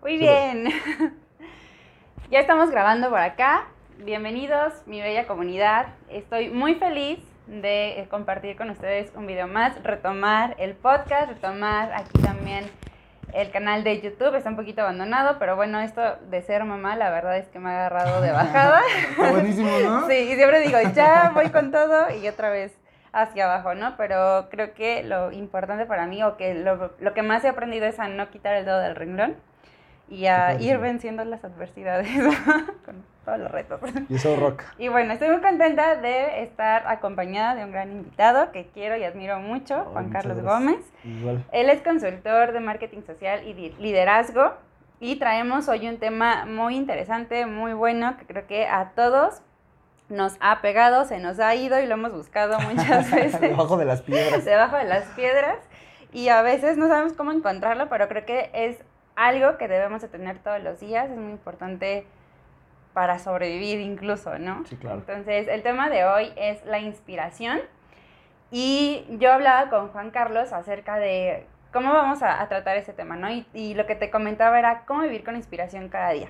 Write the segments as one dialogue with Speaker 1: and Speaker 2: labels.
Speaker 1: Muy bien. ya estamos grabando por acá. Bienvenidos, mi bella comunidad. Estoy muy feliz de compartir con ustedes un video más, retomar el podcast, retomar aquí también el canal de YouTube. Está un poquito abandonado, pero bueno, esto de ser mamá, la verdad es que me ha agarrado de bajada.
Speaker 2: Está buenísimo, ¿no?
Speaker 1: Sí, y siempre digo, ya voy con todo y otra vez hacia abajo, ¿no? Pero creo que lo importante para mí, o que lo, lo que más he aprendido es a no quitar el dedo del renglón y a ir venciendo las adversidades con todos los retos.
Speaker 2: Y eso rock.
Speaker 1: Y bueno, estoy muy contenta de estar acompañada de un gran invitado que quiero y admiro mucho,
Speaker 2: Ay,
Speaker 1: Juan Carlos
Speaker 2: gracias.
Speaker 1: Gómez.
Speaker 2: Igual.
Speaker 1: Él es consultor de marketing social y liderazgo y traemos hoy un tema muy interesante, muy bueno, que creo que a todos nos ha pegado, se nos ha ido y lo hemos buscado muchas veces
Speaker 2: Debajo de las piedras.
Speaker 1: debajo de las piedras y a veces no sabemos cómo encontrarlo, pero creo que es algo que debemos de tener todos los días, es muy importante para sobrevivir incluso, ¿no?
Speaker 2: Sí, claro.
Speaker 1: Entonces, el tema de hoy es la inspiración y yo hablaba con Juan Carlos acerca de cómo vamos a, a tratar ese tema, ¿no? Y, y lo que te comentaba era cómo vivir con inspiración cada día.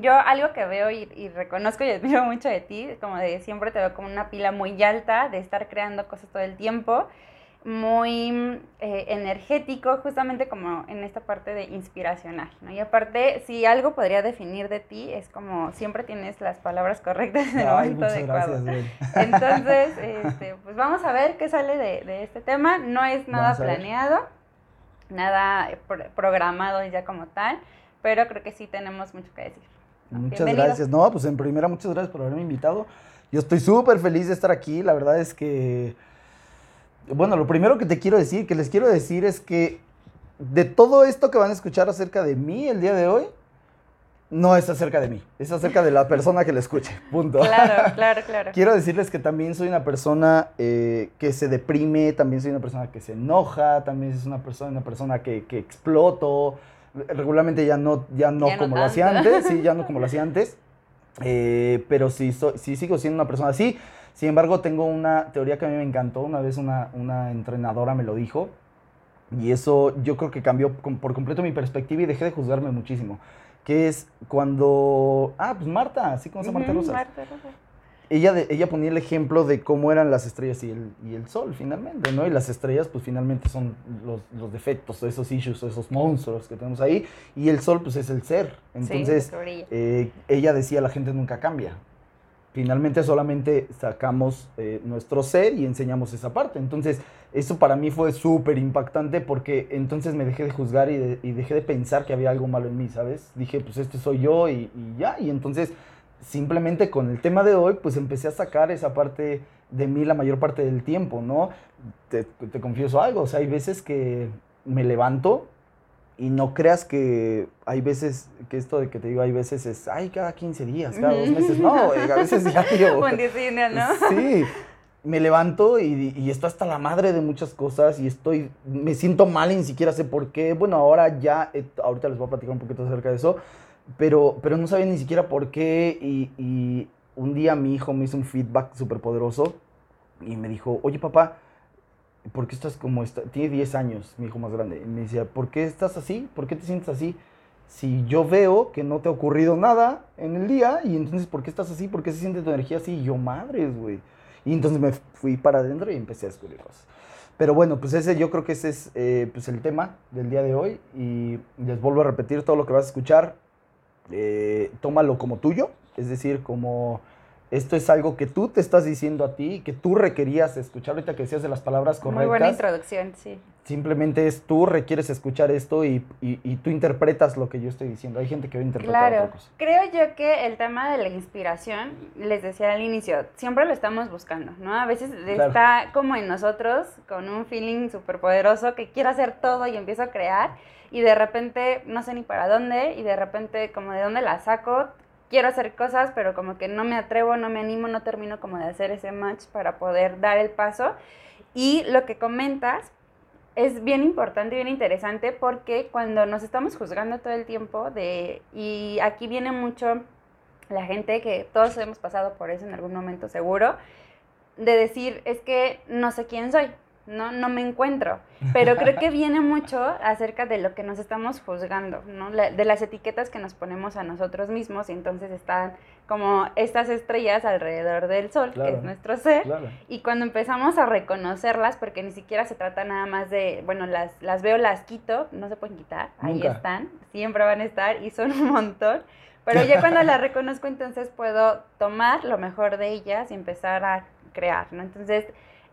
Speaker 1: Yo algo que veo y, y reconozco y admiro mucho de ti, como de siempre te veo como una pila muy alta, de estar creando cosas todo el tiempo, muy eh, energético, justamente como en esta parte de inspiracional, ¿no? Y aparte, si algo podría definir de ti, es como siempre tienes las palabras correctas en el
Speaker 2: Ay,
Speaker 1: momento adecuado.
Speaker 2: gracias.
Speaker 1: Entonces, este, pues vamos a ver qué sale de, de este tema. No es nada
Speaker 2: Vamos
Speaker 1: planeado, nada pro- programado ya como tal, pero creo que sí tenemos mucho que decir.
Speaker 2: Muchas
Speaker 1: Bienvenido.
Speaker 2: gracias. No, pues en primera, muchas gracias por haberme invitado. Yo estoy súper feliz de estar aquí. La verdad es que, bueno, lo primero que te quiero decir, que les quiero decir es que de todo esto que van a escuchar acerca de mí el día de hoy, no es acerca de mí, es acerca de la persona que lo escuche. Punto.
Speaker 1: Claro, claro, claro.
Speaker 2: Quiero decirles que también soy una persona eh, que se deprime, también soy una persona que se enoja, también es una persona, una persona que, que exploto. Regularmente ya no, ya no
Speaker 1: Ya no
Speaker 2: como lo hacía antes, sí, ya no como lo hacía antes. Eh, pero sí, soy, sí sigo siendo una persona así. Sin embargo, tengo una teoría que a mí me encantó. Una vez una, una entrenadora me lo dijo. Y eso yo creo que cambió por completo mi perspectiva y dejé de juzgarme muchísimo. Que es cuando... Ah, pues Marta, así como Marta
Speaker 1: Ujú,
Speaker 2: Rosas
Speaker 1: Marta
Speaker 2: ella, de- ella ponía el ejemplo de cómo eran las estrellas y el, y el sol finalmente, ¿no? Y las estrellas pues finalmente son los, los defectos, esos issues, esos monstruos que tenemos ahí, y el sol pues es el ser. Entonces,
Speaker 1: sí,
Speaker 2: eh, ella decía, la gente nunca cambia. Finalmente solamente sacamos eh, nuestro ser y enseñamos esa parte. Entonces, eso para mí fue súper impactante porque entonces me dejé de juzgar y, de- y dejé de pensar que había algo malo en mí, ¿sabes? Dije, pues este soy yo y, y ya. Y entonces, simplemente con el tema de hoy, pues empecé a sacar esa parte de mí la mayor parte del tiempo, ¿no? Te, te confieso algo, o sea, hay veces que me levanto y no creas que hay veces, que esto de que te digo, hay veces es, ay, cada 15 días, cada dos meses, no, a veces diario.
Speaker 1: Día no.
Speaker 2: Sí, me levanto y, y estoy hasta la madre de muchas cosas y estoy, me siento mal y ni siquiera sé por qué. Bueno, ahora ya, eh, ahorita les voy a platicar un poquito acerca de eso, pero, pero no sabía ni siquiera por qué y, y un día mi hijo me hizo un feedback súper poderoso y me dijo, oye papá, ¿por qué estás como esta? Tiene 10 años, mi hijo más grande. Y me decía, ¿por qué estás así? ¿Por qué te sientes así? Si yo veo que no te ha ocurrido nada en el día, y entonces, ¿por qué estás así? ¿Por qué se siente tu energía así? Y yo, madres, güey. Y entonces me fui para adentro y empecé a descubrir cosas. Pero bueno, pues ese yo creo que ese es eh, pues el tema del día de hoy. Y les vuelvo a repetir todo lo que vas a escuchar. eh, tómalo como tuyo, es decir, como esto es algo que tú te estás diciendo a ti, que tú requerías escuchar ahorita que decías de las palabras correctas.
Speaker 1: Muy buena introducción, sí.
Speaker 2: Simplemente es tú requieres escuchar esto y, y- y tú interpretas lo que yo estoy diciendo. Hay gente que va a interpretar
Speaker 1: Claro,
Speaker 2: otra cosa.
Speaker 1: creo yo que el tema de la inspiración, les decía al inicio, siempre lo estamos buscando, ¿no? A veces
Speaker 2: Claro.
Speaker 1: está como en nosotros, con un feeling súper poderoso que quiero hacer todo y empiezo a crear y de repente no sé ni para dónde y de repente como de dónde la saco, quiero hacer cosas pero como que no me atrevo, no me animo, no termino como de hacer ese match para poder dar el paso. Y lo que comentas es bien importante y bien interesante porque cuando nos estamos juzgando todo el tiempo de y aquí viene mucho la gente que todos hemos pasado por eso en algún momento seguro de decir es que no sé quién soy ¿no? No me encuentro. Pero creo que viene mucho acerca de lo que nos estamos juzgando, ¿no? de las etiquetas que nos ponemos a nosotros mismos y entonces están como estas estrellas alrededor del sol, que es nuestro ser, y cuando empezamos a reconocerlas, porque ni siquiera se trata nada más de, bueno, las, las veo, las quito, no se pueden quitar, ahí están, siempre van a estar y son un montón, pero ya cuando las reconozco entonces puedo tomar lo mejor de ellas y empezar a crear, ¿no? Entonces,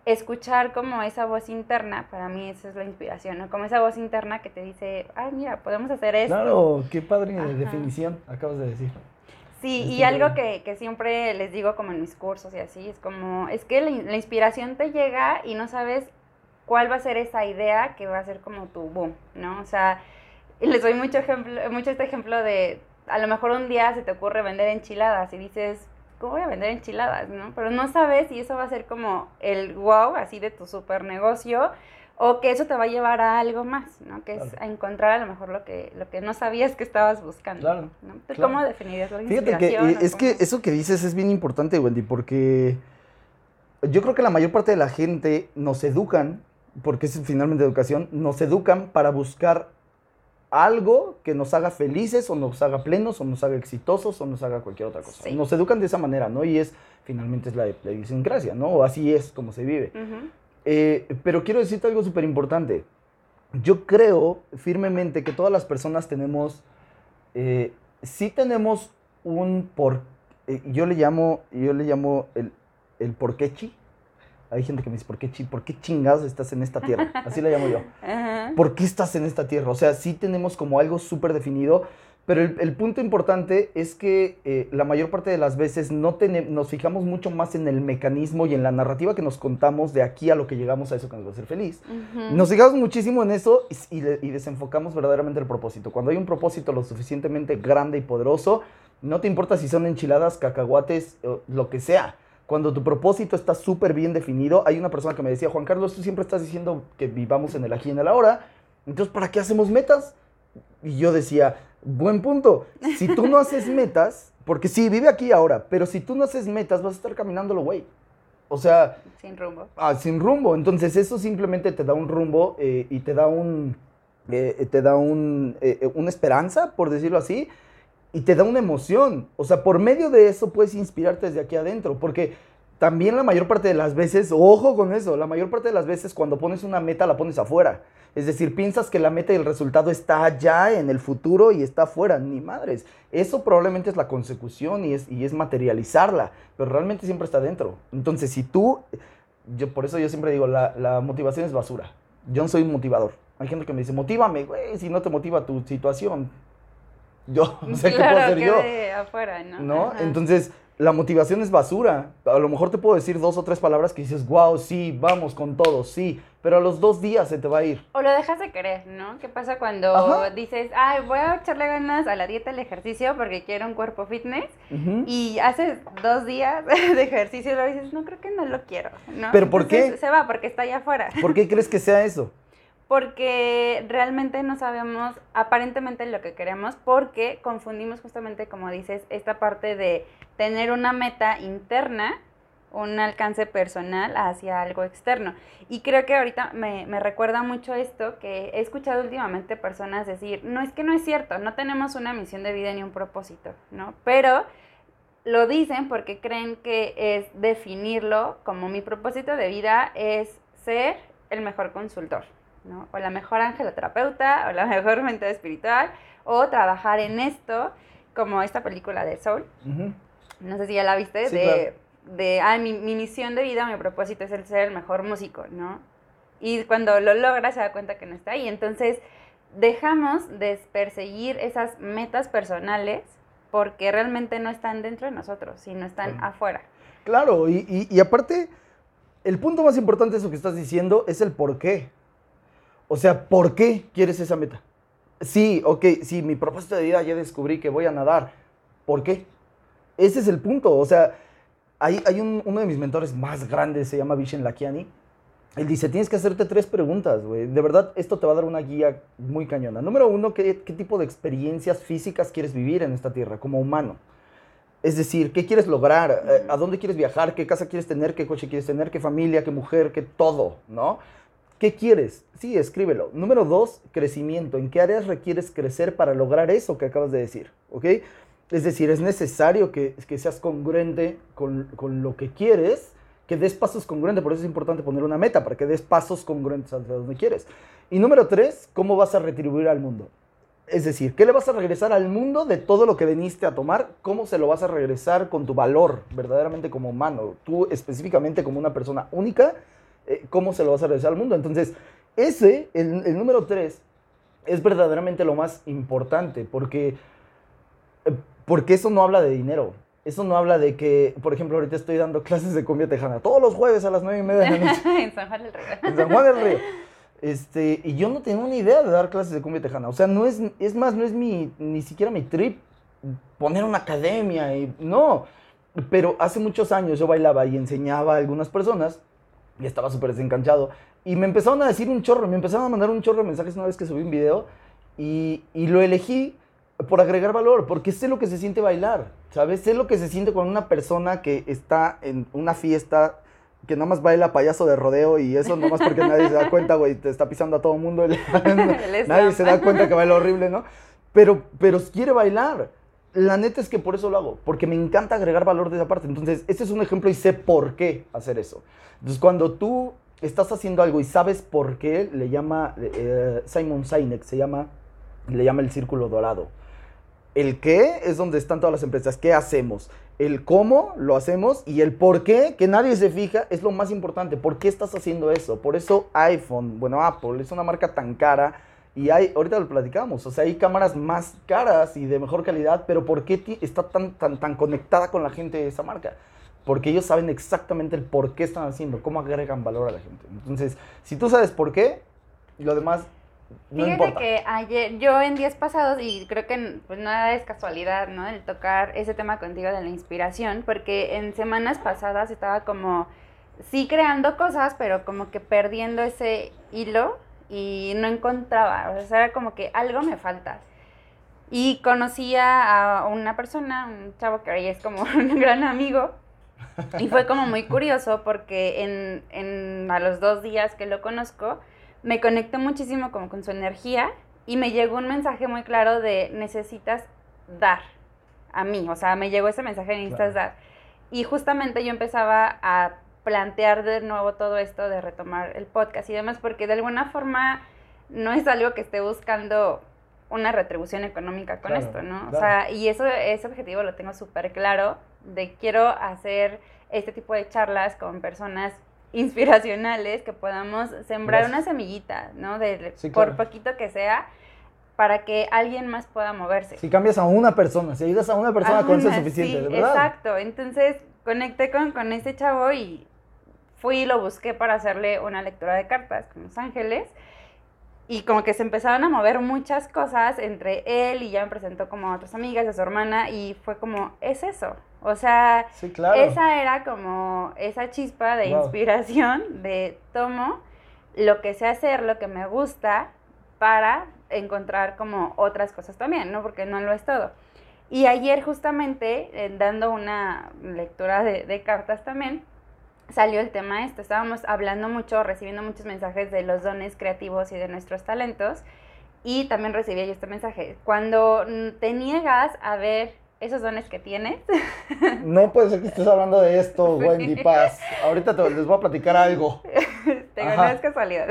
Speaker 1: escuchar como esa voz interna, para mí esa es la inspiración, ¿no? Como esa voz interna que te dice, ay, mira, podemos hacer esto.
Speaker 2: Claro, qué padre definición acabas de decir.
Speaker 1: Sí, y algo que, que, siempre les digo como en mis cursos y así, es como, es que la, la, inspiración te llega y no sabes cuál va a ser esa idea que va a ser como tu boom, ¿no? O sea, les doy mucho, ejemplo, mucho este ejemplo de, a lo mejor un día se te ocurre vender enchiladas y dices, ¿cómo voy a vender enchiladas, no? Pero no sabes si eso va a ser como el wow, así de tu super negocio, o que eso te va a llevar a algo más, ¿no? Que es a encontrar a lo mejor lo que, lo que no sabías que estabas buscando. Claro. ¿no? ¿Cómo definirías la
Speaker 2: Fíjate que eh, es que eso que dices es bien importante, Wendy, porque yo creo que la mayor parte de la gente nos educan, porque es finalmente educación, nos educan para buscar algo que nos haga felices o nos haga plenos o nos haga exitosos o nos haga cualquier otra cosa. Nos educan de esa manera, ¿no? Y es, finalmente es la, la idiosincrasia, ¿no? O así es como se vive. Eh, pero quiero decirte algo súper importante. Yo creo firmemente que todas las personas tenemos, eh, sí tenemos un por, eh, yo le llamo, yo le llamo el, el porquechi. Hay gente que me dice, ¿por qué, ¿por qué chingados estás en esta tierra? Así le llamo yo. ¿Por qué estás en esta tierra? O sea, sí tenemos como algo súper definido pero el, punto importante es que eh, la mayor parte de las veces no nos fijamos mucho más en el mecanismo y en la narrativa que nos contamos de aquí a lo que llegamos a eso que nos va a hacer feliz. Nos fijamos muchísimo en eso y, desenfocamos verdaderamente el propósito. Cuando hay un propósito lo suficientemente grande y poderoso, no te importa si son enchiladas, cacahuates, lo que sea. Cuando tu propósito está súper bien definido, hay una persona que me decía, Juan Carlos, tú siempre estás diciendo que vivamos en el aquí y en el ahora, entonces ¿para qué hacemos metas? Y yo decía, Buen punto. Si tú no haces metas, porque sí, vive aquí ahora, pero si tú no haces metas, vas a estar caminándolo, güey. O sea...
Speaker 1: Sin rumbo.
Speaker 2: Ah, sin rumbo. Entonces eso simplemente te da un rumbo eh, y te da un... Eh, te da un, eh, una esperanza, por decirlo así, y te da una emoción. O sea, por medio de eso puedes inspirarte desde aquí adentro, porque también la mayor parte de las veces, ojo con eso, la mayor parte de las veces cuando pones una meta la pones afuera. Es decir, piensas que la meta y el resultado está allá en el futuro y está afuera. Ni madres. Eso probablemente es la consecución y es, y es materializarla, pero realmente siempre está dentro. Entonces, si tú, yo por eso yo siempre digo, la, la motivación es basura. Yo no soy un motivador. Hay gente que me dice, motívame, güey, si no te motiva tu situación. Yo no sé qué puedo hacer yo.
Speaker 1: afuera, ¿no?
Speaker 2: ¿No? Entonces, la motivación es basura. A lo mejor te puedo decir dos o tres palabras que dices, wow, sí, vamos con todo, sí, pero a los dos días se te va a ir.
Speaker 1: O lo dejas de querer, ¿no? ¿Qué pasa cuando dices, ay, voy a echarle ganas a la dieta, al ejercicio porque quiero un cuerpo fitness y haces dos días de ejercicio y lo dices, no, creo que no lo quiero, ¿no?
Speaker 2: ¿Pero por qué?
Speaker 1: Se va porque está allá afuera.
Speaker 2: ¿Por qué crees que sea eso?
Speaker 1: Porque realmente no sabemos aparentemente lo que queremos porque confundimos justamente, como dices, esta parte de tener una meta interna, un alcance personal hacia algo externo. Y creo que ahorita me, recuerda mucho esto que he escuchado últimamente personas decir, no es que no es cierto, no tenemos una misión de vida ni un propósito, ¿no? Pero lo dicen porque creen que es definirlo como mi propósito de vida es ser el mejor consultor. ¿No? O la mejor terapeuta, o la mejor mentor espiritual, o trabajar en esto, como esta película de Soul. No sé si ya la viste, de, de ah, mi, mi, misión de vida, mi propósito es el ser el mejor músico, ¿no? Y cuando lo logra se da cuenta que no está ahí. Entonces, dejamos de perseguir esas metas personales porque realmente no están dentro de nosotros, sino están afuera.
Speaker 2: Claro, y, y, y aparte, el punto más importante de eso que estás diciendo es el por qué. O sea, ¿por qué quieres esa meta? Sí, ok, sí, mi propósito de vida ya descubrí que voy a nadar. ¿Por qué? Ese es el punto. O sea, hay, hay uno de mis mentores más grandes, se llama Vishen Lakiani. Él dice, tienes que hacerte tres preguntas, güey. De verdad, esto te va a dar una guía muy cañona. Número uno, ¿qué, ¿qué tipo de experiencias físicas quieres vivir en esta tierra como humano? Es decir, ¿qué quieres lograr? Eh, ¿A dónde quieres viajar? ¿Qué casa quieres tener? ¿Qué coche quieres tener? ¿Qué familia? ¿Qué mujer? ¿Qué todo? ¿No? ¿Qué quieres? Sí, escríbelo. Número dos, crecimiento. ¿En qué áreas requieres crecer para lograr eso que acabas de decir? ¿Ok? Es decir, es necesario que, que seas congruente con, con, lo que quieres, que des pasos congruentes. Por eso es importante poner una meta, para que des pasos congruentes hacia donde quieres. Y número tres, ¿cómo vas a retribuir al mundo? Es decir, ¿qué le vas a regresar al mundo de todo lo que veniste a tomar? ¿Cómo se lo vas a regresar con tu valor verdaderamente como humano? Tú específicamente como una persona única, eh, ¿cómo se lo vas a regresar al mundo? Entonces, ese, el, el número tres, es verdaderamente lo más importante porque, eh, porque eso no habla de dinero. Eso no habla de que, por ejemplo, ahorita estoy dando clases de cumbia tejana todos los jueves a las nueve y media de la noche.
Speaker 1: en San Juan del Río.
Speaker 2: En San Juan del Río. Este, y yo no tengo ni idea de dar clases de cumbia tejana. O sea, no es, es más, no es mi, ni siquiera mi trip poner una academia. Y, no, pero hace muchos años yo bailaba y enseñaba a algunas personas y estaba súper desencanchado. Y me empezaron a decir un chorro, me empezaron a mandar un chorro de mensajes una vez que subí un video y, y lo elegí por agregar valor, porque sé lo que se siente bailar, ¿sabes? Sé lo que se siente con una persona que está en una fiesta que nada más baila payaso de rodeo y eso nomás porque nadie se da cuenta, güey, te está pisando a todo mundo. nadie se da cuenta que baila horrible, ¿no? Pero, pero quiere bailar. La neta es que por eso lo hago, porque me encanta agregar valor de esa parte. Entonces, este es un ejemplo y sé por qué hacer eso. Entonces, cuando tú estás haciendo algo y sabes por qué, le llama eh, Simon Sinek, se llama, le llama el círculo dorado. El qué es donde están todas las empresas. ¿Qué hacemos? El cómo lo hacemos y el por qué, que nadie se fija, es lo más importante. ¿Por qué estás haciendo eso? Por eso iPhone, bueno, Apple es una marca tan cara y hay, ahorita lo platicamos, o sea, hay cámaras más caras y de mejor calidad, pero ¿por qué está tan, tan, tan conectada con la gente de esa marca? Porque ellos saben exactamente el por qué están haciendo, cómo agregan valor a la gente. Entonces, si tú sabes por qué, lo demás no
Speaker 1: Fíjate
Speaker 2: importa.
Speaker 1: que ayer, yo en días pasados, y creo que pues nada es casualidad, ¿no? El tocar ese tema contigo de la inspiración, porque en semanas pasadas estaba como, sí creando cosas, pero como que perdiendo ese hilo y no encontraba, o sea, era como que algo me falta. Y conocía a una persona, un chavo que hoy es como un gran amigo, y fue como muy curioso porque en, en, a los dos días que lo conozco, me conecté muchísimo como con su energía y me llegó un mensaje muy claro de necesitas dar a mí, o sea, me llegó ese mensaje de necesitas claro. dar. Y justamente yo empezaba a plantear de nuevo todo esto de retomar el podcast y demás, porque de alguna forma no es algo que esté buscando una retribución económica con claro, esto, ¿no? Claro. O sea, y eso, ese objetivo lo tengo súper claro, de quiero hacer este tipo de charlas con personas inspiracionales que podamos sembrar Gracias. una semillita, ¿no? De, sí, por poquito que sea, para que alguien más pueda moverse.
Speaker 2: Si cambias a una persona, si ayudas a una persona, a con eso es suficiente,
Speaker 1: sí,
Speaker 2: ¿de verdad?
Speaker 1: Exacto, entonces conecté con, con este chavo y fui y lo busqué para hacerle una lectura de cartas con Los Ángeles. Y como que se empezaron a mover muchas cosas entre él y ya me presentó como a otras amigas, a su hermana, y fue como, es eso. O sea,
Speaker 2: sí, claro.
Speaker 1: esa era como esa chispa de wow. inspiración de tomo lo que sé hacer, lo que me gusta, para encontrar como otras cosas también, ¿no? Porque no lo es todo. Y ayer justamente, eh, dando una lectura de, de cartas también, salió el tema esto. Estábamos hablando mucho, recibiendo muchos mensajes de los dones creativos y de nuestros talentos. Y también recibí yo este mensaje. Cuando te niegas a ver esos dones que tienes.
Speaker 2: No puede ser que estés hablando de esto, Wendy Paz. Ahorita te, les voy a platicar algo.
Speaker 1: Tengo no es casualidad.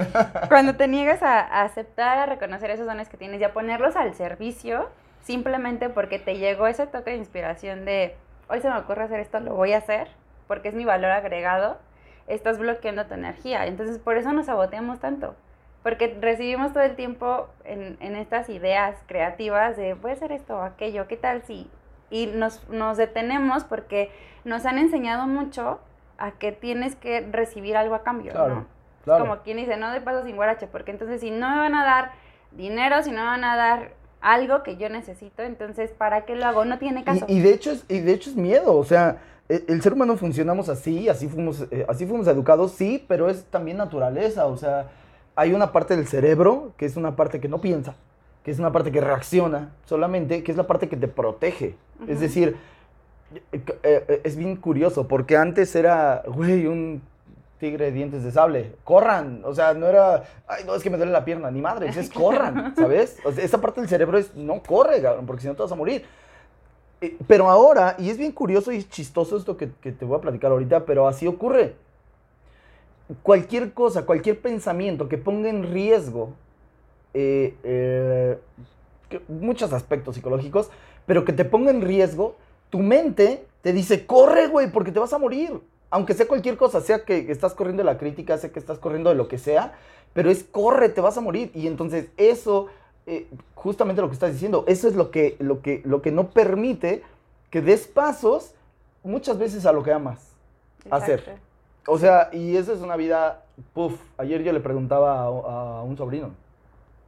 Speaker 1: Cuando te niegas a, a, aceptar, a reconocer esos dones que tienes y a ponerlos al servicio, simplemente porque te llegó ese toque de inspiración de, hoy se me ocurre hacer esto, lo voy a hacer porque es mi valor agregado, estás bloqueando tu energía. Entonces, por eso nos saboteamos tanto. Porque recibimos todo el tiempo en, en estas ideas creativas de, voy a hacer esto o aquello, ¿qué tal si? Y nos, nos detenemos porque nos han enseñado mucho a que tienes que recibir algo a cambio,
Speaker 2: claro,
Speaker 1: ¿no?
Speaker 2: Claro.
Speaker 1: Como quien dice, no doy paso sin guarache, porque entonces si no me van a dar dinero, si no me van a dar algo que yo necesito, entonces ¿para qué lo hago? No tiene caso.
Speaker 2: Y, y de, hecho es, y de hecho es miedo, o sea, el, el ser humano funcionamos así, así fuimos, eh, así fuimos educados, sí, pero es también naturaleza, o sea, hay una parte del cerebro que es una parte que no piensa, que es una parte que reacciona solamente, que es la parte que te protege. Uh -huh. Es decir, eh, eh, es bien curioso, porque antes era, güey, un tigre de dientes de sable. Corran. O sea, no era, ay, no, es que me duele la pierna. Ni madre, es corran, ¿sabes? O sea, esa parte del cerebro es, no corre, cabrón, porque si no te vas a morir. Eh, Pero ahora, y es bien curioso y chistoso esto que, que te voy a platicar ahorita, pero así ocurre. Cualquier cosa, cualquier pensamiento que ponga en riesgo eh, eh, que- muchos aspectos psicológicos, pero que te ponga en riesgo, tu mente te dice, corre, güey, porque te vas a morir. Aunque sea cualquier cosa, sea que estás corriendo de la crítica, sea que estás corriendo de lo que sea, pero es corre, te vas a morir. Y entonces eso, eh, justamente lo que estás diciendo, eso es lo que, lo, que, lo que no permite que des pasos muchas veces a lo que amas. hacer. O sea, y eso es una vida, puff, ayer yo le preguntaba a, a un sobrino,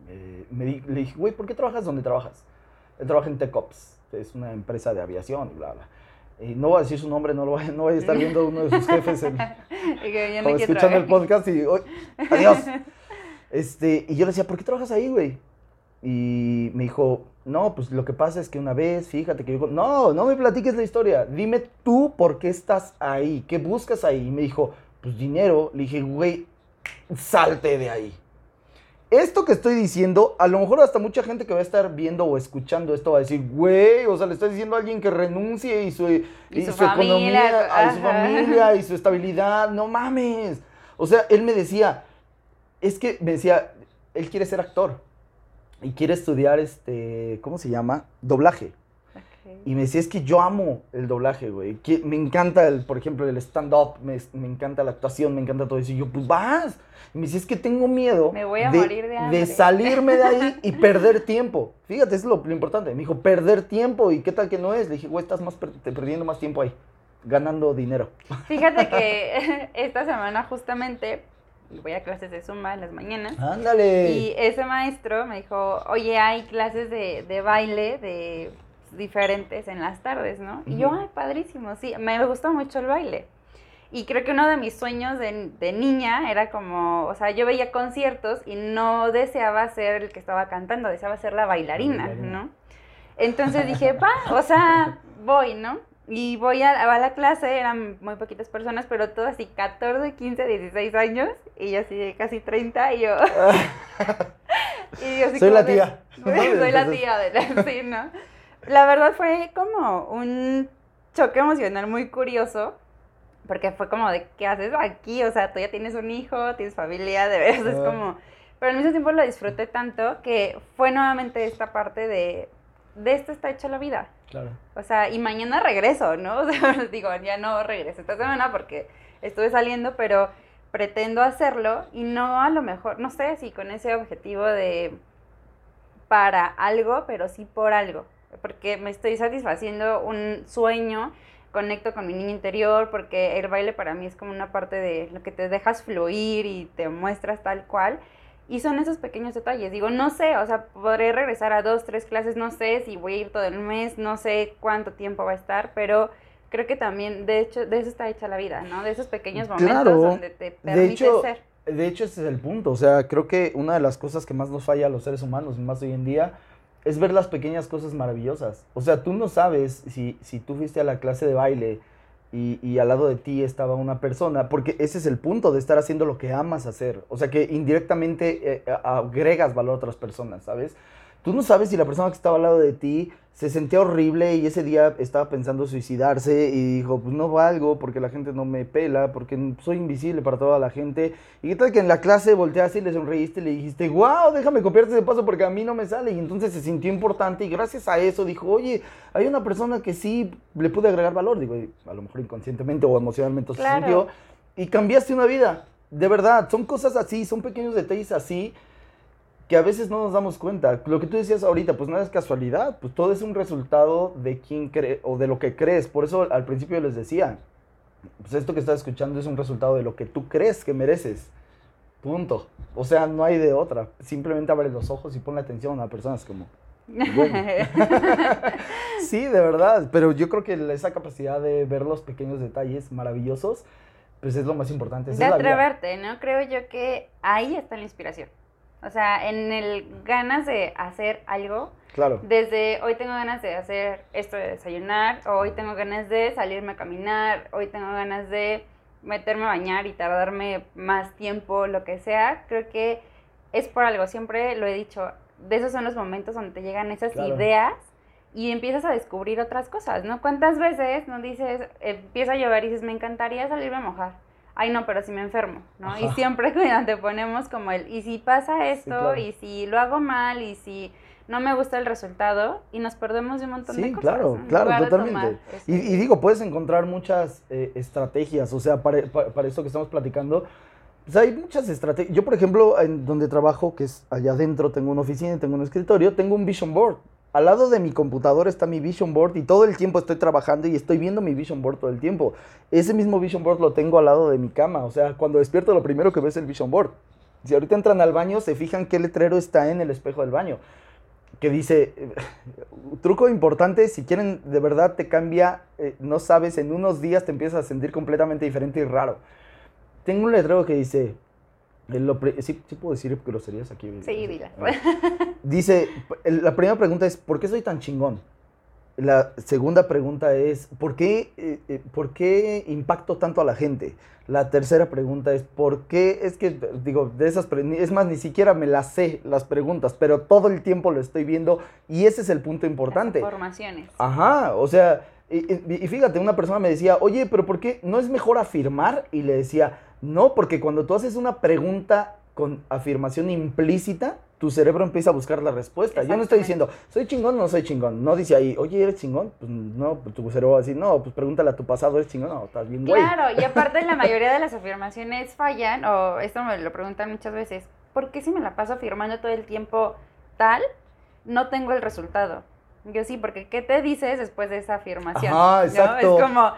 Speaker 2: eh, me di- le dije, güey, ¿por qué trabajas donde trabajas? Él trabaja en TechOps, que es una empresa de aviación y bla, bla. Y no voy a decir su nombre, no lo voy, no voy a estar viendo uno de sus jefes en, escuchando el podcast y, "Oy, adiós. Este, y yo le decía, ¿por qué trabajas ahí, güey? Y me dijo, no, pues lo que pasa es que una vez, fíjate que yo... No, no me platiques la historia. Dime tú por qué estás ahí, qué buscas ahí. Y me dijo, pues dinero. Le dije, güey, salte de ahí. Esto que estoy diciendo, a lo mejor hasta mucha gente que va a estar viendo o escuchando esto va a decir, güey, o sea, le estás diciendo a alguien que renuncie y su, y
Speaker 1: su
Speaker 2: su economía, a su familia y su estabilidad, no mames. O sea, él me decía, es que me decía, él quiere ser actor y quiere estudiar, este, ¿cómo se llama? Doblaje.
Speaker 1: Ok.
Speaker 2: Y me decía, es que yo amo el doblaje, güey. Me encanta, el, por ejemplo, el stand-up, me, me encanta la actuación, me encanta todo eso. Y yo, pues vas. Y me decía, es que tengo miedo
Speaker 1: Me voy a morir de hambre".
Speaker 2: salirme de ahí y perder tiempo. Fíjate, eso es lo, lo importante. Me dijo, perder tiempo. ¿Y qué tal que no es? Le dije, güey, estás más per- te- perdiendo más tiempo ahí, ganando dinero.
Speaker 1: Fíjate que esta semana justamente voy a clases de Zumba en las mañanas.
Speaker 2: Ándale.
Speaker 1: Y ese maestro me dijo, oye, hay clases de, de baile de diferentes en las tardes, ¿no? Y yo, ay, padrísimo, sí, me gustó mucho el baile. Y creo que uno de mis sueños de, de niña era como, o sea, yo veía conciertos y no deseaba ser el que estaba cantando, deseaba ser la bailarina,
Speaker 2: bailarina.
Speaker 1: ¿no? Entonces dije, va, o sea, voy, ¿no? Y voy a, a la clase, eran muy poquitas personas, pero todas así 14, 15, 16 años, y yo así de casi 30, y yo... y yo así
Speaker 2: Soy la
Speaker 1: de-
Speaker 2: tía.
Speaker 1: soy la tía de la... Sí, ¿no? La verdad fue como un choque emocional muy curioso, porque fue como de, ¿qué haces aquí? O sea, tú ya tienes un hijo, tienes familia, de veras, es como... Pero al mismo tiempo lo disfruté tanto que fue nuevamente esta parte de, de esto está hecha la vida.
Speaker 2: Claro.
Speaker 1: O sea, y mañana regreso, ¿no? O sea, digo, ya no regreso esta semana porque estuve saliendo, pero pretendo hacerlo y no a lo mejor, no sé si con ese objetivo de para algo, pero sí por algo, porque me estoy satisfaciendo un sueño, conecto con mi niño interior, porque el baile para mí es como una parte de lo que te dejas fluir y te muestras tal cual. Y son esos pequeños detalles. Digo, no sé, o sea, podré regresar a dos, tres clases, no sé si voy a ir todo el mes, no sé cuánto tiempo va a estar, pero creo que también, de hecho, de eso está hecha la vida, ¿no? De esos pequeños momentos
Speaker 2: Claro.
Speaker 1: donde te
Speaker 2: De
Speaker 1: permite
Speaker 2: hecho,
Speaker 1: ser.
Speaker 2: de hecho, ese es el punto. O sea, creo que una de las cosas que más nos falla a los seres humanos, más hoy en día, es ver las pequeñas cosas maravillosas. O sea, tú no sabes si, si tú fuiste a la clase de baile y, al lado de ti estaba una persona, porque ese es el punto de estar haciendo lo que amas hacer. O sea, que indirectamente eh, agregas valor a otras personas, ¿sabes? Tú no sabes si la persona que estaba al lado de ti se sentía horrible y ese día estaba pensando suicidarse y dijo, pues no valgo porque la gente no me pela, porque soy invisible para toda la gente. Y qué tal que en la clase volteaste y le sonreíste y le dijiste, wow, déjame copiarte ese paso porque a mí no me sale. Y entonces se sintió importante y gracias a eso dijo, oye, hay una persona que sí le pude agregar valor. Digo, a lo mejor inconscientemente o emocionalmente se
Speaker 1: Claro.
Speaker 2: sintió. Y cambiaste una vida. De verdad, son cosas así, son pequeños detalles así que a veces no nos damos cuenta. Lo que tú decías ahorita, pues nada es casualidad, pues todo es un resultado de quién cree o de lo que crees. Por eso al principio les decía, pues esto que estás escuchando es un resultado de lo que tú crees que mereces. Punto. O sea, no hay de otra. Simplemente abre los ojos y ponle atención a personas como... Sí, de verdad, pero yo creo que esa capacidad de ver los pequeños detalles maravillosos, pues es lo más importante. Esa
Speaker 1: de atreverte, ¿no? Creo yo que ahí está la inspiración. O sea, en el ganas de hacer algo,
Speaker 2: Claro.
Speaker 1: desde hoy tengo ganas de hacer esto de desayunar, o hoy tengo ganas de salirme a caminar, hoy tengo ganas de meterme a bañar y tardarme más tiempo, lo que sea, creo que es por algo, siempre lo he dicho, de esos son los momentos donde te llegan esas ideas y empiezas a descubrir otras cosas, ¿no? ¿Cuántas veces no dices, empieza a llover y dices, me encantaría salirme a mojar? Ay, no, pero si me enfermo, ¿no? Y siempre te ponemos como el, y si pasa esto, y si lo hago mal, y si no me gusta el resultado, y nos perdemos de un montón de cosas.
Speaker 2: claro, claro, totalmente. Y, y, digo, puedes encontrar muchas eh, estrategias, o sea, para, para, para esto que estamos platicando, pues hay muchas estrategias. Yo, por ejemplo, en donde trabajo, que es allá adentro, tengo una oficina tengo un escritorio, tengo un vision board. Al lado de mi computadora está mi vision board y todo el tiempo estoy trabajando y estoy viendo mi vision board todo el tiempo. Ese mismo vision board lo tengo al lado de mi cama. O sea, cuando despierto lo primero que veo es el vision board. Si ahorita entran al baño, se fijan qué letrero está en el espejo del baño. Que dice, truco importante, si quieren de verdad te cambia, eh, no sabes, en unos días te empiezas a sentir completamente diferente y raro. Tengo un letrero que dice, ¿sí, ¿sí, puedo decir groserías aquí?
Speaker 1: Sí, dila.
Speaker 2: Dice, la primera pregunta es, ¿por qué soy tan chingón? La segunda pregunta es, ¿por qué, eh, eh, ¿por qué impacto tanto a la gente? La tercera pregunta es, ¿por qué? Es que, digo, de esas, es más, ni siquiera me las sé las preguntas, pero todo el tiempo lo estoy viendo y ese es el punto importante.
Speaker 1: informaciones.
Speaker 2: Ajá, o sea, y, y fíjate, una persona me decía, oye, pero ¿por qué no es mejor afirmar? Y le decía, no, porque cuando tú haces una pregunta con afirmación implícita, tu cerebro empieza a buscar la respuesta. Yo no estoy diciendo, ¿soy chingón o no soy chingón? No dice ahí, oye, ¿eres chingón? Pues no, pues tu cerebro va a decir, no, pues pregúntale a tu pasado, ¿eres chingón? No, estás bien güey.
Speaker 1: Claro, y aparte la mayoría de las afirmaciones fallan, o esto me lo preguntan muchas veces, ¿por qué si me la paso afirmando todo el tiempo tal, no tengo el resultado? Yo sí, porque ¿qué te dices después de esa afirmación?
Speaker 2: Ah, exacto.
Speaker 1: Es como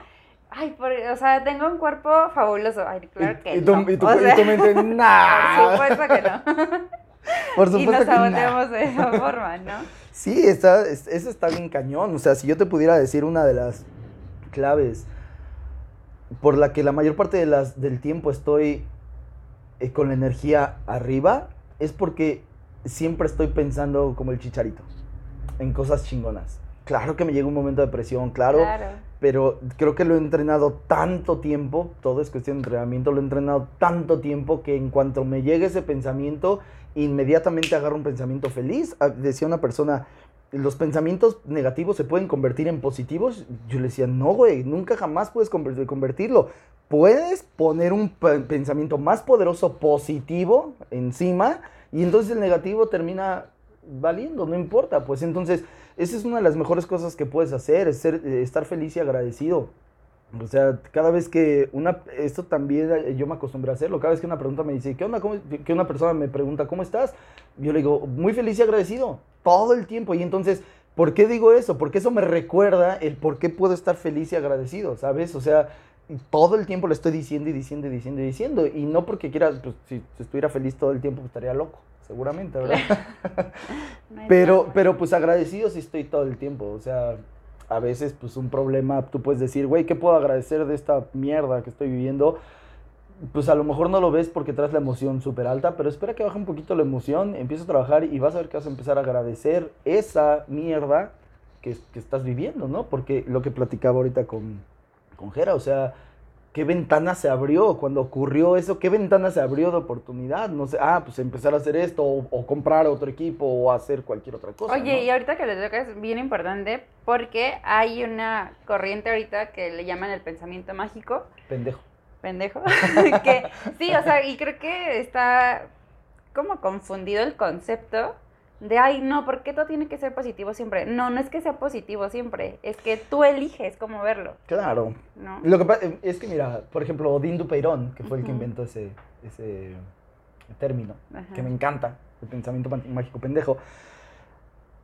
Speaker 1: Ay, por, o sea, tengo un cuerpo fabuloso. Ay, claro que
Speaker 2: y, no. Y tu, o sea, mente,
Speaker 1: Por supuesto que no.
Speaker 2: Por supuesto
Speaker 1: y nos saboteamos de esa forma, ¿no?
Speaker 2: Sí, está, eso está bien cañón. O sea, si yo te pudiera decir una de las claves por la que la mayor parte de las, del tiempo estoy eh, con la energía arriba, es porque siempre estoy pensando como el chicharito, en cosas chingonas. Claro que me llega un momento de presión, claro, claro pero creo que lo he entrenado tanto tiempo, todo es cuestión de entrenamiento, lo he entrenado tanto tiempo que en cuanto me llegue ese pensamiento, inmediatamente agarro un pensamiento feliz. Ah, decía una persona, los pensamientos negativos se pueden convertir en positivos. Yo le decía, no, güey, nunca jamás puedes convertirlo. Puedes poner un pensamiento más poderoso positivo encima y entonces el negativo termina valiendo, no importa. Pues entonces esa es una de las mejores cosas que puedes hacer, es ser, eh, estar feliz y agradecido. O sea, cada vez que una, esto también eh, yo me acostumbré a hacerlo, cada vez que una pregunta me dice, ¿qué onda? que una persona me pregunta, ¿cómo estás? Yo le digo, muy feliz y agradecido, todo el tiempo. Y entonces, ¿por qué digo eso? Porque eso me recuerda el por qué puedo estar feliz y agradecido, ¿sabes? O sea, todo el tiempo le estoy diciendo y diciendo y diciendo y diciendo. Y no porque quiera, pues si estuviera feliz todo el tiempo, pues estaría loco seguramente, ¿verdad? pero, pero pues agradecido sí estoy todo el tiempo, o sea, a veces pues un problema, tú puedes decir, güey, ¿qué puedo agradecer de esta mierda que estoy viviendo? Pues a lo mejor no lo ves porque traes la emoción súper alta, pero espera que baje un poquito la emoción, empieza a trabajar y vas a ver que vas a empezar a agradecer esa mierda que, que estás viviendo, ¿no? Porque lo que platicaba ahorita con, con Jera, o sea, ¿Qué ventana se abrió cuando ocurrió eso? ¿Qué ventana se abrió de oportunidad? No sé, ah, pues empezar a hacer esto o, comprar otro equipo o hacer cualquier otra cosa.
Speaker 1: Oye, y ahorita que le toca es bien importante porque hay una corriente ahorita que le llaman el pensamiento mágico.
Speaker 2: Pendejo.
Speaker 1: Pendejo. que sí, o sea, y creo que está como confundido el concepto de, ay, no, ¿por qué todo tiene que ser positivo siempre? No, no es que sea positivo siempre, es que tú eliges cómo verlo.
Speaker 2: Claro. ¿no? Lo que pasa es que, mira, por ejemplo, Odín Dupeirón, que fue el que inventó ese, ese término, que me encanta, el pensamiento mágico pendejo,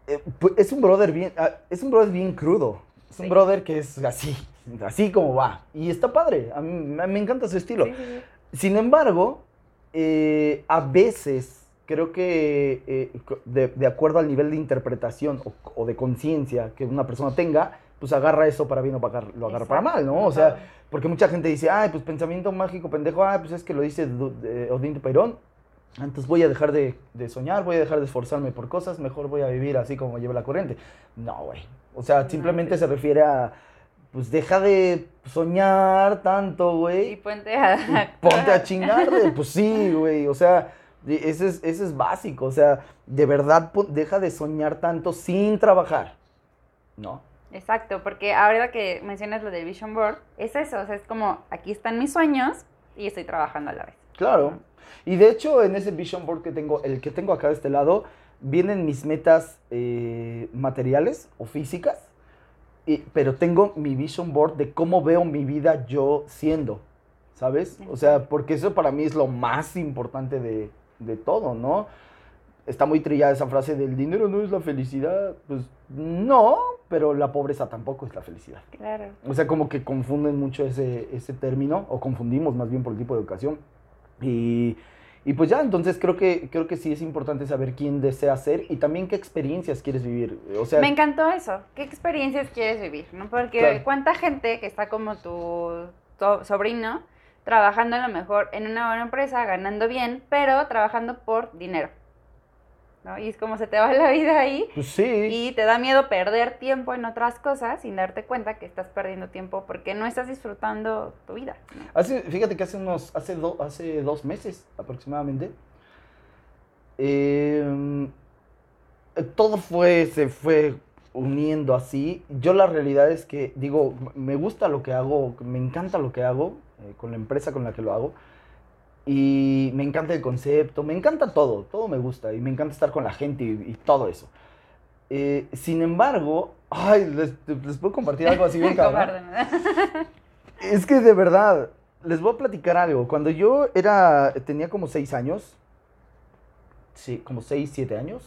Speaker 2: eh, pues, es un brother bien, ah, es un brother bien crudo. Es un brother que es así, así como va. Y está padre, a mí me encanta su estilo. Sin embargo, eh, a veces creo que eh, de, acuerdo al nivel de interpretación o, de conciencia que una persona tenga, pues agarra eso para bien o para, lo agarra para mal, ¿no? O sea, porque mucha gente dice, ay, pues pensamiento mágico, pendejo, ah, pues es que lo dice Odín Peirón, entonces voy a dejar de, soñar, voy a dejar de esforzarme por cosas, mejor voy a vivir así como lleva la corriente. No, güey. O sea, simplemente se refiere a pues deja de soñar tanto, güey.
Speaker 1: Y ponte a...
Speaker 2: ponte a chingarte. Pues sí, güey. O sea, ese es, ese es básico. O sea, de verdad deja de soñar tanto sin trabajar. ¿No?
Speaker 1: Exacto, porque ahora que mencionas lo del Vision Board, es eso, o sea, es como, aquí están mis sueños y estoy trabajando a la vez.
Speaker 2: Claro. Y de hecho, en ese Vision Board que tengo, el que tengo acá de este lado, vienen mis metas eh, materiales o físicas, pero tengo mi Vision Board de cómo veo mi vida yo siendo, ¿sabes? O sea, porque eso para mí es lo más importante de, de todo, ¿no? Está muy trillada esa frase del dinero no es la felicidad. Pues no, pero la pobreza tampoco es la felicidad.
Speaker 1: Claro.
Speaker 2: O sea, como que confunden mucho ese, ese término, o confundimos más bien por el tipo de educación. Y, y, pues ya, entonces creo que, creo que sí es importante saber quién desea ser y también qué experiencias quieres vivir. O sea,
Speaker 1: Me encantó eso. ¿Qué experiencias quieres vivir? ¿no? Porque cuánta gente que está como tu, tu sobrino trabajando a lo mejor en una buena empresa, ganando bien, pero trabajando por dinero. Y es como se te va la vida ahí.
Speaker 2: Pues sí.
Speaker 1: Y te da miedo perder tiempo en otras cosas sin darte cuenta que estás perdiendo tiempo porque no estás disfrutando tu vida.
Speaker 2: Hace, fíjate que hace unos, hace, hace dos meses aproximadamente, em, todo fue, se fue uniendo así. Yo la realidad es que, digo, me gusta lo que hago, me encanta lo que hago, eh, con la empresa con la que lo hago y me encanta el concepto, me encanta todo, todo me gusta y me encanta estar con la gente y, todo eso. Eh, sin embargo, ay, les, puedo compartir algo así bien cabrón. es que de verdad, les voy a platicar algo. Cuando yo era, tenía como seis años, sí, como seis, siete años,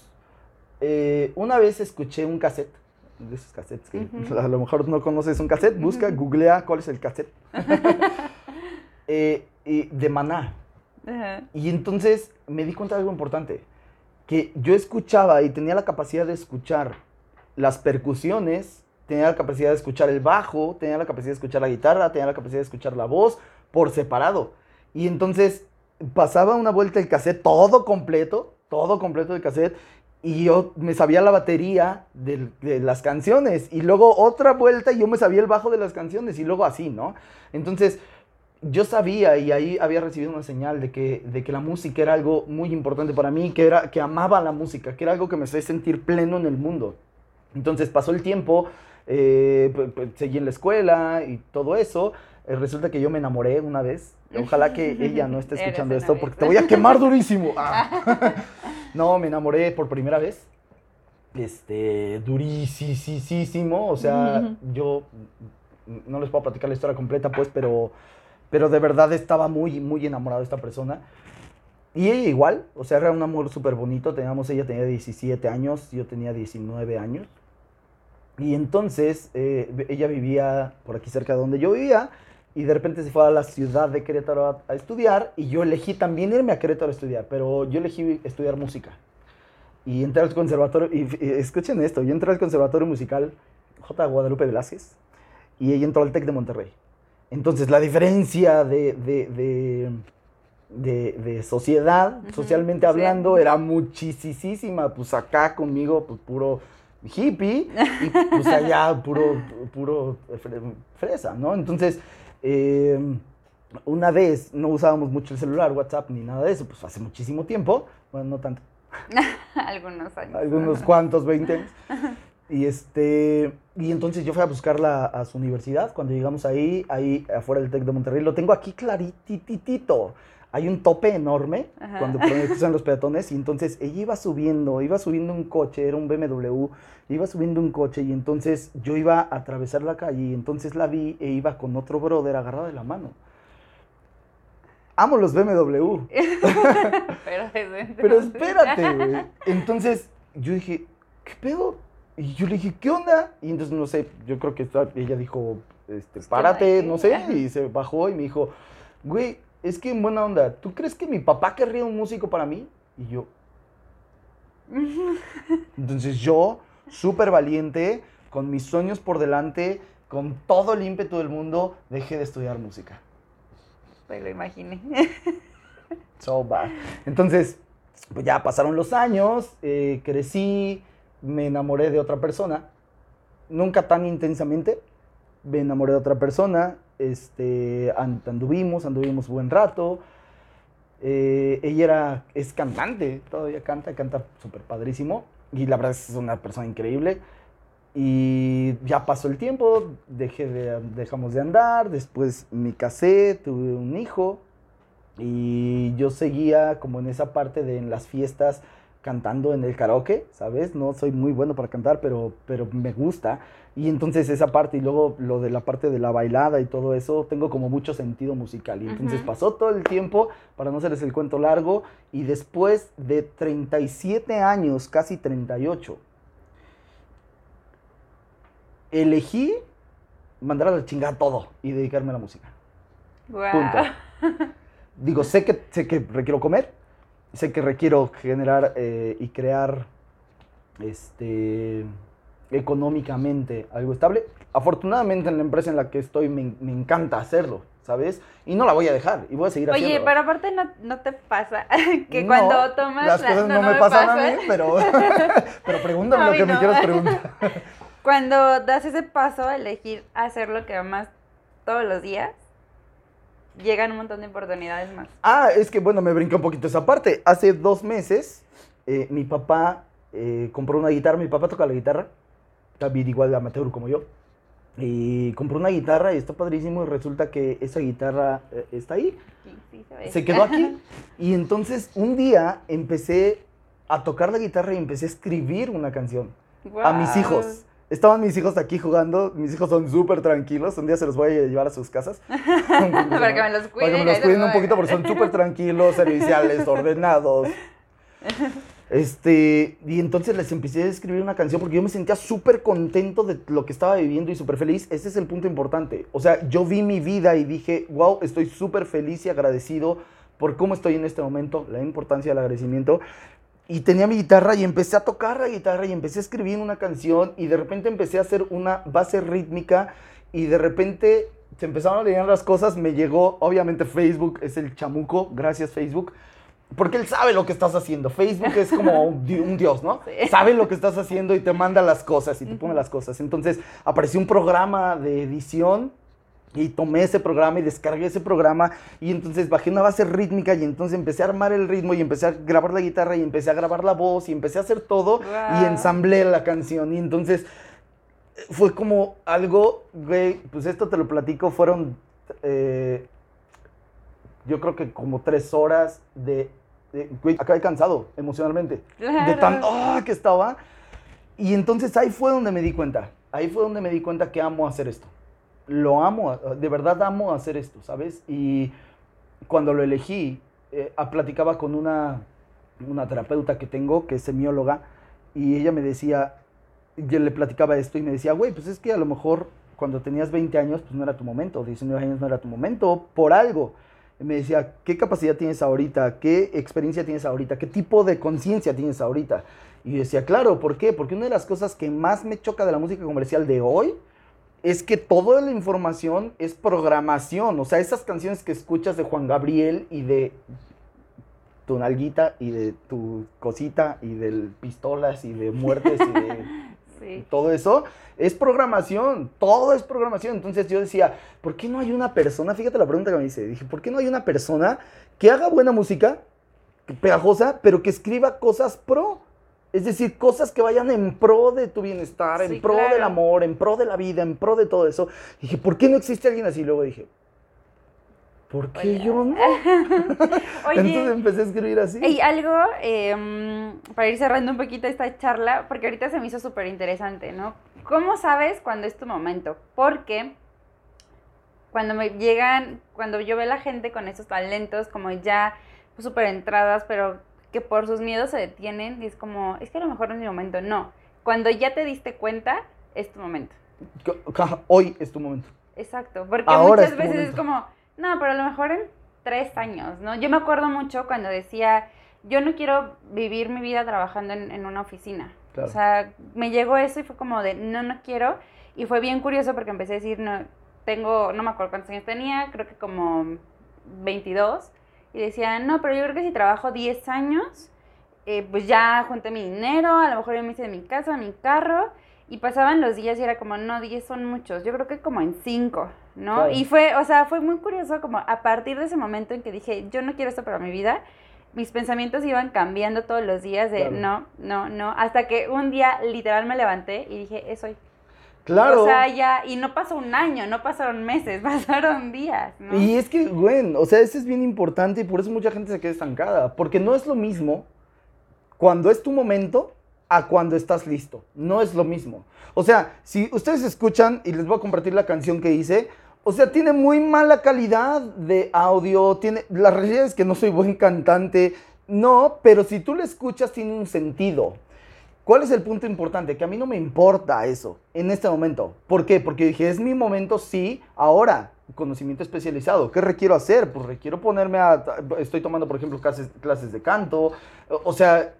Speaker 2: eh, una vez escuché un cassette, de esos cassettes que a lo mejor no conoces un cassette, busca, googlea cuál es el cassette. Eh, de Maná. Y entonces me di cuenta de algo importante, que yo escuchaba y tenía la capacidad de escuchar las percusiones, tenía la capacidad de escuchar el bajo, tenía la capacidad de escuchar la guitarra, tenía la capacidad de escuchar la voz por separado. Y entonces pasaba una vuelta el cassette todo completo, todo completo el cassette, y yo me sabía la batería de, de, las canciones, y luego otra vuelta y yo me sabía el bajo de las canciones, y luego así, ¿no? Entonces, yo sabía y ahí había recibido una señal de que, de que la música era algo muy importante para mí, que, era, que amaba la música, que era algo que me hacía sentir pleno en el mundo. Entonces pasó el tiempo, eh, seguí en la escuela y todo eso. Eh, resulta que yo me enamoré una vez. Ojalá que ella no esté escuchando esto porque te voy a quemar durísimo. Ah. no, me enamoré por primera vez. Este, durísimo. O sea, yo no les puedo platicar la historia completa, pues, pero pero de verdad estaba muy, muy enamorado de esta persona. Y ella igual, o sea, era un amor súper bonito. Teníamos, ella tenía 17 años, yo tenía 19 años. Y entonces eh, ella vivía por aquí cerca de donde yo vivía y de repente se fue a la ciudad de Querétaro a, estudiar y yo elegí también irme a Querétaro a estudiar, pero yo elegí estudiar música. Y entré al conservatorio, y, escuchen esto, yo entré al conservatorio musical J. Guadalupe Velázquez y ella entró al TEC de Monterrey. Entonces, la diferencia de, de, sociedad, socialmente hablando, era muchísima. Pues acá conmigo, pues puro hippie, y pues allá puro, puro fresa, ¿no? Entonces, em, una vez no usábamos mucho el celular, WhatsApp, ni nada de eso, pues hace muchísimo tiempo, bueno, no tanto.
Speaker 1: Algunos años.
Speaker 2: Algunos cuantos, 20 Y, este, y entonces yo fui a buscarla a su universidad. Cuando llegamos ahí, ahí afuera del TEC de Monterrey, lo tengo aquí clarititito. Hay un tope enorme cuando cruzan los peatones y entonces ella iba subiendo, iba subiendo un coche, era un BMW, iba subiendo un coche y entonces yo iba a atravesar la calle y entonces la vi e iba con otro brother agarrado de la mano. Amo los BMW.
Speaker 1: Pero,
Speaker 2: Pero espérate, güey. Entonces yo dije, ¿qué pedo? Y yo le dije, ¿qué onda? Y entonces, no sé, yo creo que ella dijo, este, párate, no sé, y se bajó y me dijo, güey, es que en buena onda, ¿tú crees que mi papá querría un músico para mí? Y yo. Entonces yo, súper valiente, con mis sueños por delante, con todo el ímpetu del mundo, dejé de estudiar música.
Speaker 1: Pues lo imaginé.
Speaker 2: So bad. Entonces, pues ya pasaron los años, eh, crecí, me enamoré de otra persona, nunca tan intensamente, me enamoré de otra persona, este, anduvimos, anduvimos buen rato. Eh, ella era, es cantante, todavía canta, canta súper padrísimo. Y la verdad es una persona increíble. Y ya pasó el tiempo, dejé de, dejamos de andar, después me casé, tuve un hijo. Y yo seguía como en esa parte de en las fiestas cantando en el karaoke, ¿sabes? No soy muy bueno para cantar, pero, pero me gusta. Y entonces esa parte y luego lo de la parte de la bailada y todo eso, tengo como mucho sentido musical. Y entonces pasó todo el tiempo, para no hacerles el cuento largo, y después de 37 años, casi 38, elegí mandar a la chingada todo y dedicarme a la música. Punto. Digo, sé que, sé que requiero comer, sé que requiero generar eh, y crear este, económicamente algo estable. Afortunadamente en la empresa en la que estoy me, encanta hacerlo, ¿sabes? Y no la voy a dejar y voy a seguir haciendo.
Speaker 1: Oye, pero aparte no, te pasa que cuando tomas...
Speaker 2: Las cosas no, me, pasan a mí, pero, pero pregúntame lo que me quieras preguntar.
Speaker 1: Cuando das ese paso a elegir hacer lo que amas todos los días, llegan un montón de oportunidades más.
Speaker 2: Ah, es que bueno, me brinca un poquito esa parte. Hace dos meses, eh, mi papá eh, compró una guitarra. Mi papá toca la guitarra, también igual de amateur como yo. Y compró una guitarra y está padrísimo. Y resulta que esa guitarra eh, está ahí. Sí, sí, se, se quedó aquí. y entonces un día empecé a tocar la guitarra y empecé a escribir una canción a mis hijos. Estaban mis hijos aquí jugando. Mis hijos son súper tranquilos. Un día se los voy a llevar a sus casas.
Speaker 1: para que me los cuiden.
Speaker 2: Para que me los cuiden un poquito porque son súper tranquilos, serviciales, ordenados. Este, y entonces les empecé a escribir una canción porque yo me sentía súper contento de lo que estaba viviendo y súper feliz. Ese es el punto importante. O sea, yo vi mi vida y dije, wow, estoy súper feliz y agradecido por cómo estoy en este momento, la importancia del agradecimiento y tenía mi guitarra y empecé a tocar la guitarra y empecé a escribir una canción y de repente empecé a hacer una base rítmica y de repente se empezaron a leer las cosas, me llegó, obviamente Facebook es el chamuco, gracias Facebook, porque él sabe lo que estás haciendo. Facebook es como un, dios, ¿no? Sabe lo que estás haciendo y te manda las cosas y te pone las cosas. Entonces apareció un programa de edición y tomé ese programa y descargué ese programa y entonces bajé una base rítmica y entonces empecé a armar el ritmo y empecé a grabar la guitarra y empecé a grabar la voz y empecé a hacer todo y ensamblé la canción y entonces fue como algo, güey, pues esto te lo platico, fueron eh, yo creo que como tres horas de, güey, acabé cansado emocionalmente, de tan, oh, que estaba y entonces ahí fue donde me di cuenta, ahí fue donde me di cuenta que amo hacer esto lo amo, de verdad amo hacer esto, ¿sabes? Y cuando lo elegí, eh, platicaba con una, una terapeuta que tengo, que es semióloga, y ella me decía, yo le platicaba esto y me decía, güey, pues es que a lo mejor cuando tenías 20 años, pues no era tu momento, 19 años no era tu momento, por algo. Y me decía, ¿qué capacidad tienes ahorita? ¿Qué experiencia tienes ahorita? ¿Qué tipo de conciencia tienes ahorita? Y yo decía, claro, ¿por qué? Porque una de las cosas que más me choca de la música comercial de hoy es que toda la información es programación. O sea, esas canciones que escuchas de Juan Gabriel y de tu nalguita y de tu cosita y de pistolas y de muertes y de todo eso, es programación. Todo es programación. Entonces yo decía, ¿por qué no hay una persona? Fíjate la pregunta que me hice. Dije, ¿por qué no hay una persona que haga buena música, pegajosa, pero que escriba cosas pro? Es decir, cosas que vayan en pro de tu bienestar, en pro del amor, en pro de la vida, en pro de todo eso. dije, ¿por qué no existe alguien así? Luego dije, ¿por qué yo no? Entonces empecé a escribir así.
Speaker 1: Y algo, em, para ir cerrando un poquito esta charla, porque ahorita se me hizo súper interesante, ¿no? ¿Cómo sabes cuándo es tu momento? Porque cuando me llegan, cuando yo veo a la gente con esos talentos como ya súper entradas, pero que por sus miedos se detienen y es como, es que a lo mejor no es mi momento. No, cuando ya te diste cuenta, es tu momento.
Speaker 2: Hoy es tu momento.
Speaker 1: Exacto, porque muchas veces es como, no, pero a lo mejor en tres años, ¿no? Yo me acuerdo mucho cuando decía, yo no quiero vivir mi vida trabajando en, una oficina. O sea, me llegó eso y fue como de, no, no quiero. Y fue bien curioso porque empecé a decir, no, tengo, no me acuerdo cuántos años tenía, creo que como 22. Y decía, no, pero yo creo que si trabajo 10 años, eh, pues ya junté mi dinero, a lo mejor yo me hice de mi casa, mi carro, Y pasaban los días y era como, no, 10 son muchos, yo creo que como en 5, ¿no?
Speaker 2: Claro.
Speaker 1: Y fue, o sea, fue muy curioso como a partir de ese momento en que dije, yo no quiero esto para mi vida, mis pensamientos iban cambiando todos los días de
Speaker 2: Claro.
Speaker 1: no, no, no, hasta que un día literal me levanté y dije, es hoy.
Speaker 2: Claro.
Speaker 1: O sea, ya, y no pasó un año, no pasaron meses, pasaron días, ¿no?
Speaker 2: Y es que, güey, o sea, eso es bien importante y por eso mucha gente se queda estancada. Porque no es lo mismo cuando es tu momento a cuando estás listo. No es lo mismo. O sea, si ustedes escuchan, y les voy a compartir la canción que hice, o sea, tiene muy mala calidad de audio, tiene, la realidad es que no soy buen cantante, no, pero si tú la escuchas tiene un sentido. ¿Cuál es el punto importante? Que a mí no me importa eso en este momento. ¿Por qué? Porque dije, es mi momento, sí, ahora, conocimiento especializado. ¿Qué requiero hacer? Pues requiero ponerme a... Estoy tomando, por ejemplo, clases, clases de canto. O sea,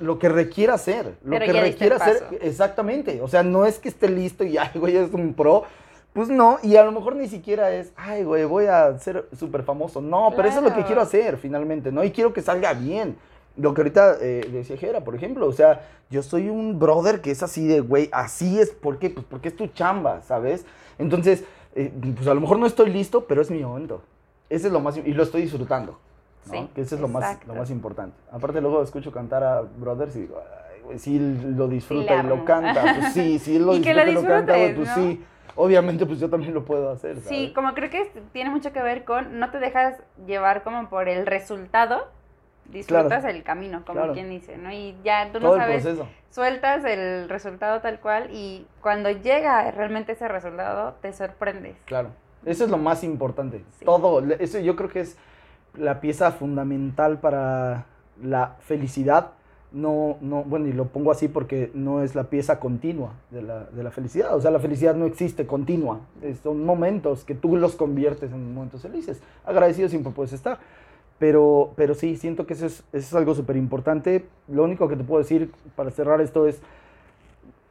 Speaker 2: lo que requiera hacer. Lo
Speaker 1: Pero
Speaker 2: que requiera hacer. Exactamente. O sea, no es que esté listo y, ay, güey, es un pro. Pues no, y a lo mejor ni siquiera es, ay, güey, voy a ser súper famoso. No, pero eso es lo que
Speaker 1: Claro.
Speaker 2: quiero hacer finalmente, ¿no? Y quiero que salga bien. Lo que ahorita eh, decía Jera, por ejemplo, o sea, yo soy un brother que es así de, güey, así es, ¿por qué? Pues porque es tu chamba, ¿sabes? Entonces, eh, pues a lo mejor no estoy listo, pero es mi momento. Ese es lo más, y lo estoy disfrutando, ¿no?
Speaker 1: Sí,
Speaker 2: que ese es lo más, lo más importante. Aparte luego escucho cantar a brothers y digo, ay, güey, sí lo disfruta y lo canta, pues sí, sí lo disfruta
Speaker 1: lo
Speaker 2: y lo canta, güey, pues
Speaker 1: ¿no?
Speaker 2: sí. Obviamente, pues yo también lo puedo hacer, ¿sabes?
Speaker 1: Sí, como creo que tiene mucho que ver con no te dejas llevar como por el resultado, disfrutas
Speaker 2: Claro.
Speaker 1: el camino, como
Speaker 2: Claro.
Speaker 1: quien dice, ¿no? Y ya tú
Speaker 2: Todo
Speaker 1: no sabes, sueltas el resultado tal cual y cuando llega realmente ese resultado te sorprendes.
Speaker 2: Claro, eso es lo más importante.
Speaker 1: Sí.
Speaker 2: Todo, eso yo creo que es la pieza fundamental para la felicidad. No, no, bueno, y lo pongo así porque no es la pieza continua de la, de la felicidad. O sea, la felicidad no existe continua. Es- son momentos que tú los conviertes en momentos felices. Agradecido siempre puedes estar. Pero, pero sí, siento que eso es, eso es algo súper importante. Lo único que te puedo decir para cerrar esto es,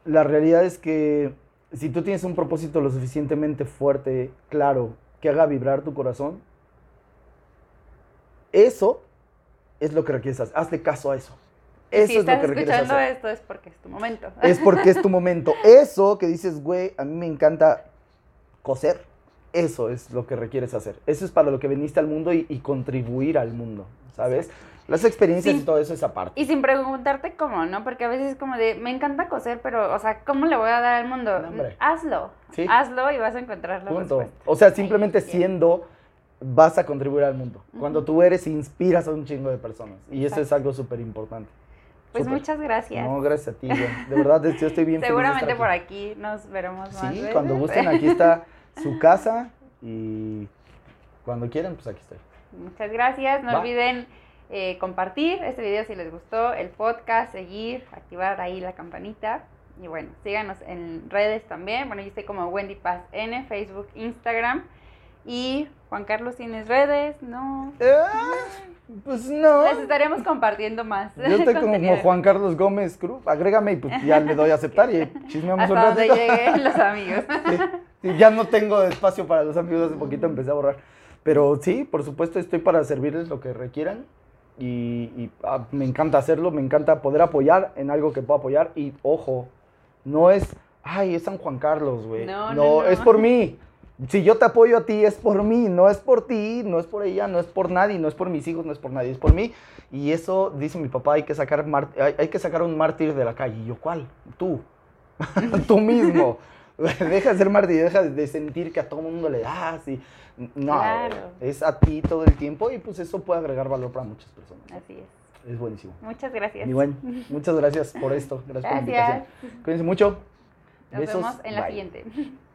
Speaker 2: la realidad es que si tú tienes un propósito lo suficientemente fuerte, claro, que haga vibrar tu corazón, eso es lo que requieres hacer. Hazle caso a eso. Eso
Speaker 1: si
Speaker 2: es lo que requieres
Speaker 1: escuchando
Speaker 2: hacer.
Speaker 1: esto es porque es tu momento.
Speaker 2: Es porque es tu momento. Eso que dices, güey, a mí me encanta coser. Eso es lo que requieres hacer. Eso es para lo que viniste al mundo y, y contribuir al mundo, ¿sabes? Las experiencias
Speaker 1: Sí.
Speaker 2: y todo eso es aparte.
Speaker 1: Y sin preguntarte cómo, ¿no? Porque a veces es como de, me encanta coser, pero, o sea, ¿cómo le voy a dar al mundo?
Speaker 2: No.
Speaker 1: Hazlo.
Speaker 2: Sí.
Speaker 1: Hazlo y vas a encontrar la
Speaker 2: Punto.
Speaker 1: respuesta.
Speaker 2: O sea, simplemente siendo, vas a contribuir al mundo. Cuando tú eres, inspiras a un chingo de personas. Y eso es algo súper importante.
Speaker 1: Pues muchas gracias.
Speaker 2: No, gracias a ti, güey. De verdad, yo estoy bien feliz de
Speaker 1: Seguramente por
Speaker 2: aquí.
Speaker 1: aquí nos veremos más
Speaker 2: Sí,
Speaker 1: veces.
Speaker 2: cuando gusten, aquí está su casa. Y cuando quieran, pues aquí estoy.
Speaker 1: Muchas gracias. No
Speaker 2: Va.
Speaker 1: olviden eh, compartir este video si les gustó, el podcast, seguir, activar ahí la campanita. Y bueno, síganos en redes también. Bueno, yo estoy como Wendy Paz N, Facebook, Instagram. Y Juan Carlos, ¿tienes redes? No.
Speaker 2: Ah, pues no.
Speaker 1: Les estaremos compartiendo más.
Speaker 2: Yo estoy como. Juan Carlos Gómez Cruz. Agrégame y pues ya le doy a aceptar y chismeamos un
Speaker 1: Hasta donde
Speaker 2: ratito.
Speaker 1: lleguen los amigos.
Speaker 2: Sí, ya no tengo espacio para los amigos, hace poquito empecé a borrar. Pero sí, por supuesto, estoy para servirles lo que requieran. Y, y, ah, me encanta hacerlo, me encanta poder apoyar en algo que puedo apoyar. Y ojo, no es, ay, es San Juan Carlos, güey.
Speaker 1: No,
Speaker 2: No,
Speaker 1: no, no.
Speaker 2: es por mí. Si yo te apoyo a ti, es por mí, no es por ti, no es por ella, no es por nadie, no es por mis hijos, no es por nadie, es por mí. Y eso, dice mi papá, hay que sacar, hay, hay que sacar un mártir de la calle. Y yo, ¿cuál? Tú. Tú mismo. Deja de ser mártir, deja de sentir que a todo mundo le das. Y, no,
Speaker 1: Claro.
Speaker 2: es a ti todo el tiempo y pues eso puede agregar valor para muchas personas.
Speaker 1: Así es.
Speaker 2: Es buenísimo.
Speaker 1: Muchas gracias.
Speaker 2: Y bueno, muchas gracias por esto. Gracias, por la
Speaker 1: Gracias.
Speaker 2: invitación. Cuídense mucho.
Speaker 1: Nos
Speaker 2: Besos.
Speaker 1: vemos en la
Speaker 2: Bye.
Speaker 1: siguiente.